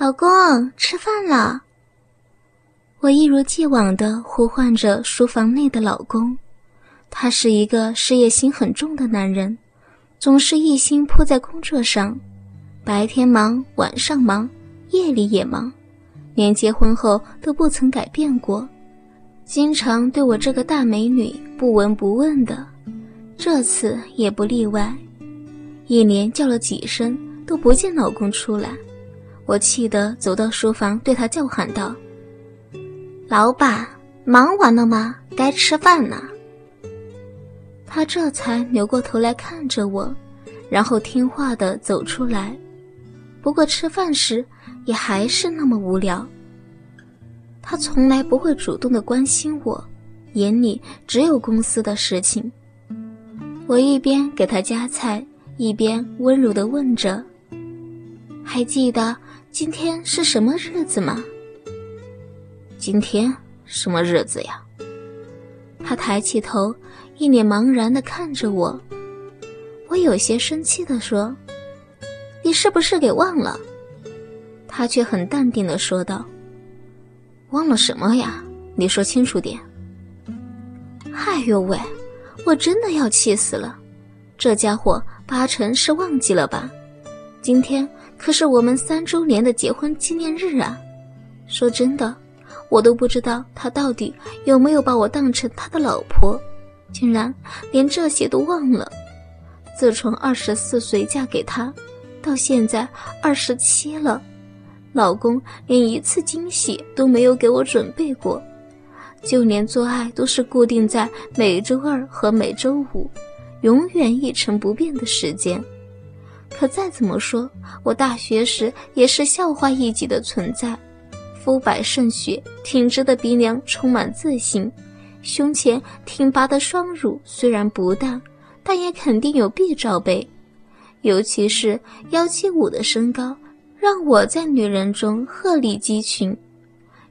老公，吃饭了。我一如既往的呼唤着书房内的老公，他是一个事业心很重的男人，总是一心扑在工作上，白天忙，晚上忙，夜里也忙，连结婚后都不曾改变过，经常对我这个大美女不闻不问的，这次也不例外，一连叫了几声都不见老公出来。我气得走到书房，对他叫喊道：“老板，忙完了吗？该吃饭了。”他这才扭过头来看着我，然后听话的走出来。不过吃饭时也还是那么无聊。他从来不会主动的关心我，眼里只有公司的事情。我一边给他夹菜，一边温柔的问着：“还记得？”今天是什么日子吗？今天什么日子呀？他抬起头，一脸茫然的看着我。我有些生气的说：“你是不是给忘了？”他却很淡定的说道：“忘了什么呀？你说清楚点。”哎呦喂，我真的要气死了！这家伙八成是忘记了吧？今天。可是我们三周年的结婚纪念日啊！说真的，我都不知道他到底有没有把我当成他的老婆，竟然连这些都忘了。自从二十四岁嫁给他，到现在二十七了，老公连一次惊喜都没有给我准备过，就连做爱都是固定在每周二和每周五，永远一成不变的时间。可再怎么说，我大学时也是校花一级的存在，肤白胜雪，挺直的鼻梁充满自信，胸前挺拔的双乳虽然不大，但也肯定有 B 罩杯，尤其是幺七五的身高，让我在女人中鹤立鸡群，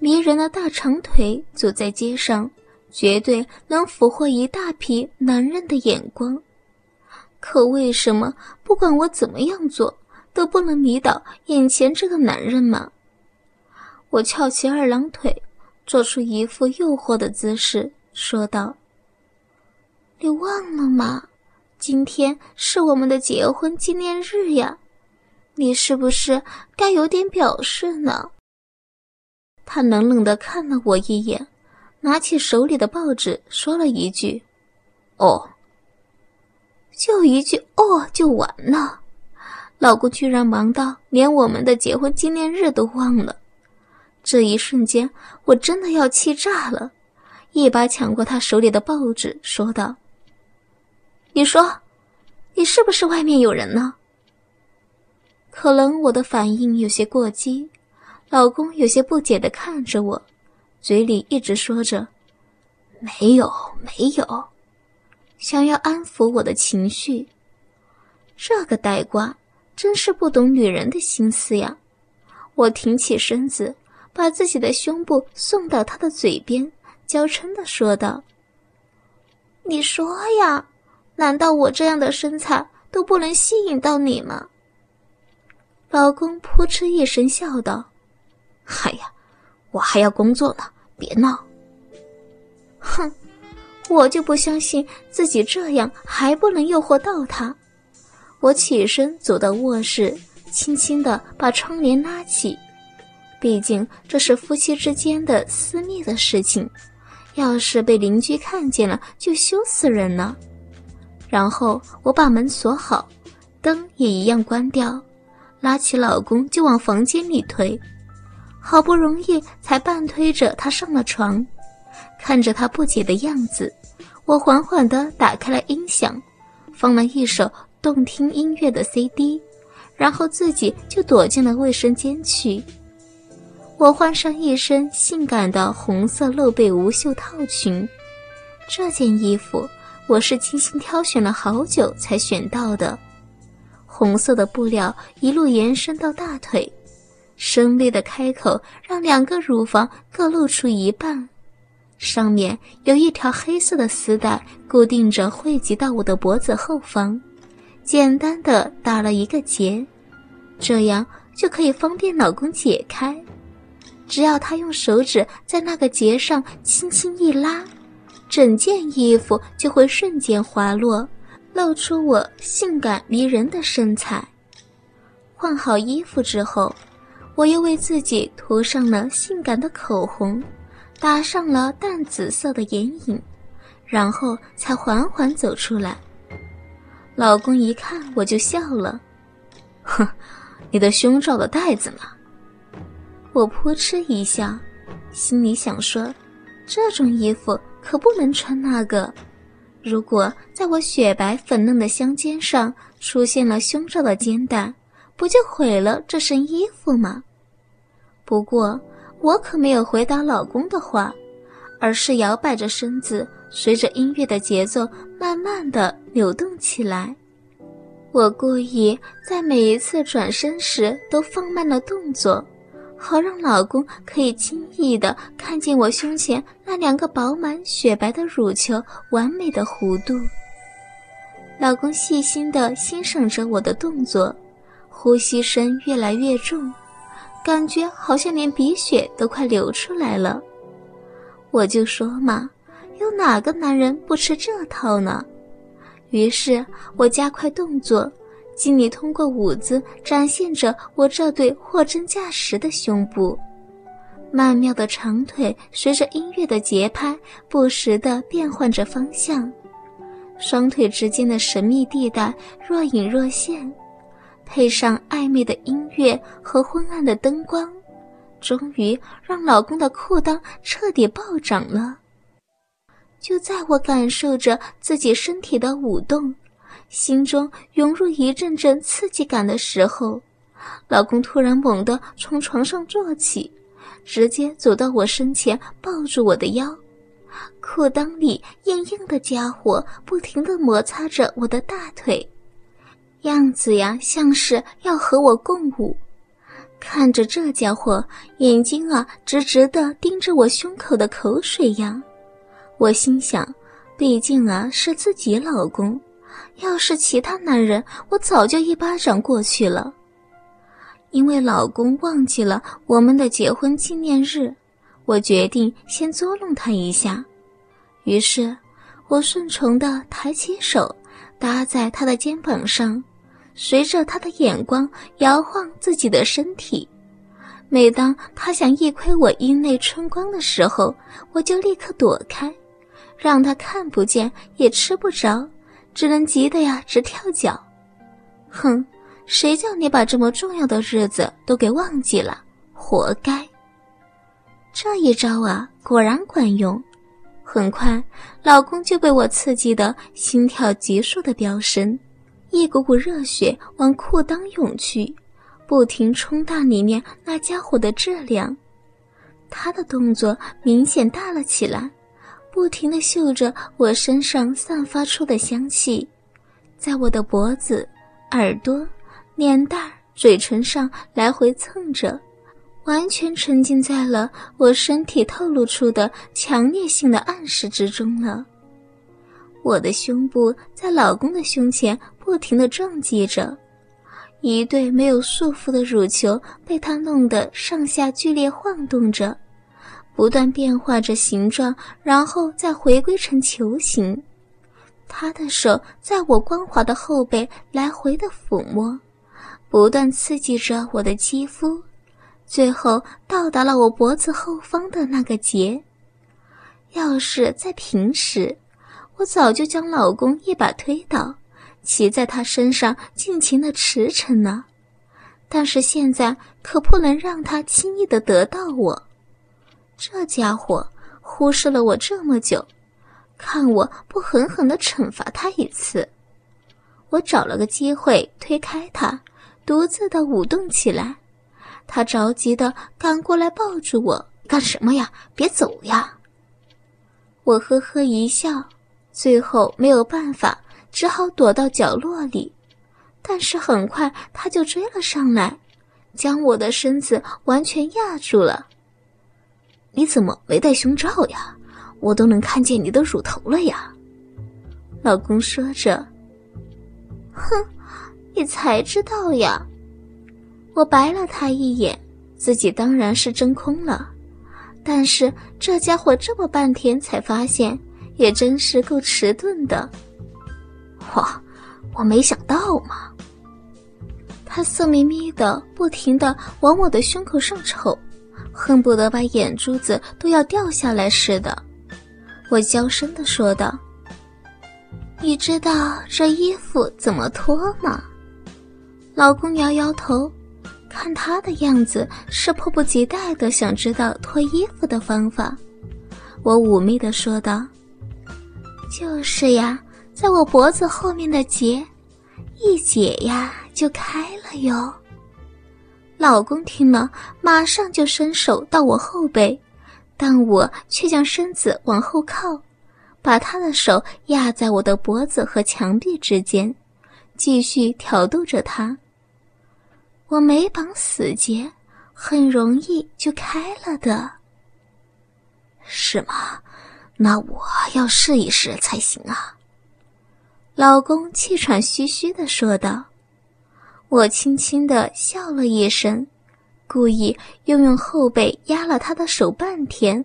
迷人的大长腿，走在街上绝对能俘获一大批男人的眼光。可为什么不管我怎么样做，都不能迷倒眼前这个男人吗？我翘起二郎腿，做出一副诱惑的姿势，说道：“你忘了吗？今天是我们的结婚纪念日呀，你是不是该有点表示呢？”他冷冷地看了我一眼，拿起手里的报纸，说了一句：“哦。”就一句“哦”就完了，老公居然忙到连我们的结婚纪念日都忘了。这一瞬间，我真的要气炸了，一把抢过他手里的报纸，说道：“你说，你是不是外面有人呢？”可能我的反应有些过激，老公有些不解的看着我，嘴里一直说着：“没有，没有。”想要安抚我的情绪，这个呆瓜真是不懂女人的心思呀！我挺起身子，把自己的胸部送到他的嘴边，娇嗔的说道：“你说呀，难道我这样的身材都不能吸引到你吗？”老公扑哧一声笑道：“哎呀，我还要工作呢，别闹。”哼。我就不相信自己这样还不能诱惑到他。我起身走到卧室，轻轻地把窗帘拉起，毕竟这是夫妻之间的私密的事情，要是被邻居看见了，就羞死人了。然后我把门锁好，灯也一样关掉，拉起老公就往房间里推，好不容易才半推着他上了床，看着他不解的样子。我缓缓地打开了音响，放了一首动听音乐的 CD，然后自己就躲进了卫生间去。我换上一身性感的红色露背无袖套裙，这件衣服我是精心挑选了好久才选到的，红色的布料一路延伸到大腿，深 V 的开口让两个乳房各露出一半。上面有一条黑色的丝带固定着，汇集到我的脖子后方，简单的打了一个结，这样就可以方便老公解开。只要他用手指在那个结上轻轻一拉，整件衣服就会瞬间滑落，露出我性感迷人的身材。换好衣服之后，我又为自己涂上了性感的口红，打上了淡紫色的眼影，然后才缓缓走出来。老公一看我就笑了，哼，你的胸罩的带子呢？我扑哧一笑，心里想说：这种衣服可不能穿那个。如果在我雪白粉嫩的香肩上出现了胸罩的肩带，不就毁了这身衣服吗？不过我可没有回答老公的话，而是摇摆着身子，随着音乐的节奏，慢慢的扭动起来。我故意在每一次转身时都放慢了动作。好让老公可以轻易的看见我胸前那两个饱满雪白的乳球完美的弧度。老公细心的欣赏着我的动作，呼吸声越来越重，感觉好像连鼻血都快流出来了。我就说嘛，有哪个男人不吃这套呢？于是我加快动作。尽力通过舞姿展现着我这对货真价实的胸部，曼妙的长腿随着音乐的节拍不时地变换着方向，双腿之间的神秘地带若隐若现，配上暧昧的音乐和昏暗的灯光，终于让老公的裤裆彻底暴涨了。就在我感受着自己身体的舞动。心中涌入一阵阵刺激感的时候，老公突然猛地从床上坐起，直接走到我身前，抱住我的腰，裤裆里硬硬的家伙不停地摩擦着我的大腿，样子呀像是要和我共舞。看着这家伙眼睛啊直直的盯着我胸口的口水样，我心想，毕竟啊是自己老公。要是其他男人，我早就一巴掌过去了。因为老公忘记了我们的结婚纪念日，我决定先捉弄他一下。于是，我顺从的抬起手搭在他的肩膀上，随着他的眼光摇晃自己的身体。每当他想一窥我阴内春光的时候，我就立刻躲开，让他看不见也吃不着。只能急得呀直跳脚，哼！谁叫你把这么重要的日子都给忘记了，活该！这一招啊，果然管用。很快，老公就被我刺激的心跳急速的飙升，一股股热血往裤裆涌去，不停冲大里面那家伙的质量。他的动作明显大了起来。不停地嗅着我身上散发出的香气，在我的脖子、耳朵、脸蛋、嘴唇上来回蹭着，完全沉浸在了我身体透露出的强烈性的暗示之中了。我的胸部在老公的胸前不停地撞击着，一对没有束缚的乳球被他弄得上下剧烈晃动着。不断变化着形状，然后再回归成球形。他的手在我光滑的后背来回的抚摸，不断刺激着我的肌肤，最后到达了我脖子后方的那个结。要是在平时，我早就将老公一把推倒，骑在他身上尽情的驰骋呢。但是现在可不能让他轻易的得到我。这家伙忽视了我这么久，看我不狠狠的惩罚他一次！我找了个机会推开他，独自的舞动起来。他着急的赶过来抱住我，干什么呀？别走呀！我呵呵一笑，最后没有办法，只好躲到角落里。但是很快他就追了上来，将我的身子完全压住了。你怎么没戴胸罩呀？我都能看见你的乳头了呀！老公说着。哼，你才知道呀！我白了他一眼，自己当然是真空了。但是这家伙这么半天才发现，也真是够迟钝的。哇，我没想到嘛！他色眯眯的，不停的往我的胸口上瞅，恨不得把眼珠子都要掉下来似的。我娇声的说道：“你知道这衣服怎么脱吗？”老公摇摇头。看他的样子，是迫不及待的想知道脱衣服的方法。我妩媚的说道：“就是呀，在我脖子后面的结，一解呀就开了哟。”老公听了，马上就伸手到我后背，但我却将身子往后靠，把他的手压在我的脖子和墙壁之间，继续挑逗着他。我没绑死结，很容易就开了的。是吗？那我要试一试才行啊。老公气喘吁吁的说道。我轻轻的笑了一声，故意又用后背压了他的手半天，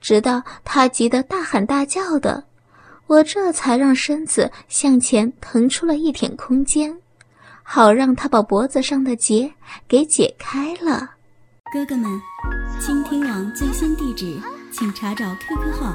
直到他急得大喊大叫的，我这才让身子向前腾出了一点空间。好让他把脖子上的结给解开了。哥哥们，倾听网最新地址，请查找 QQ 号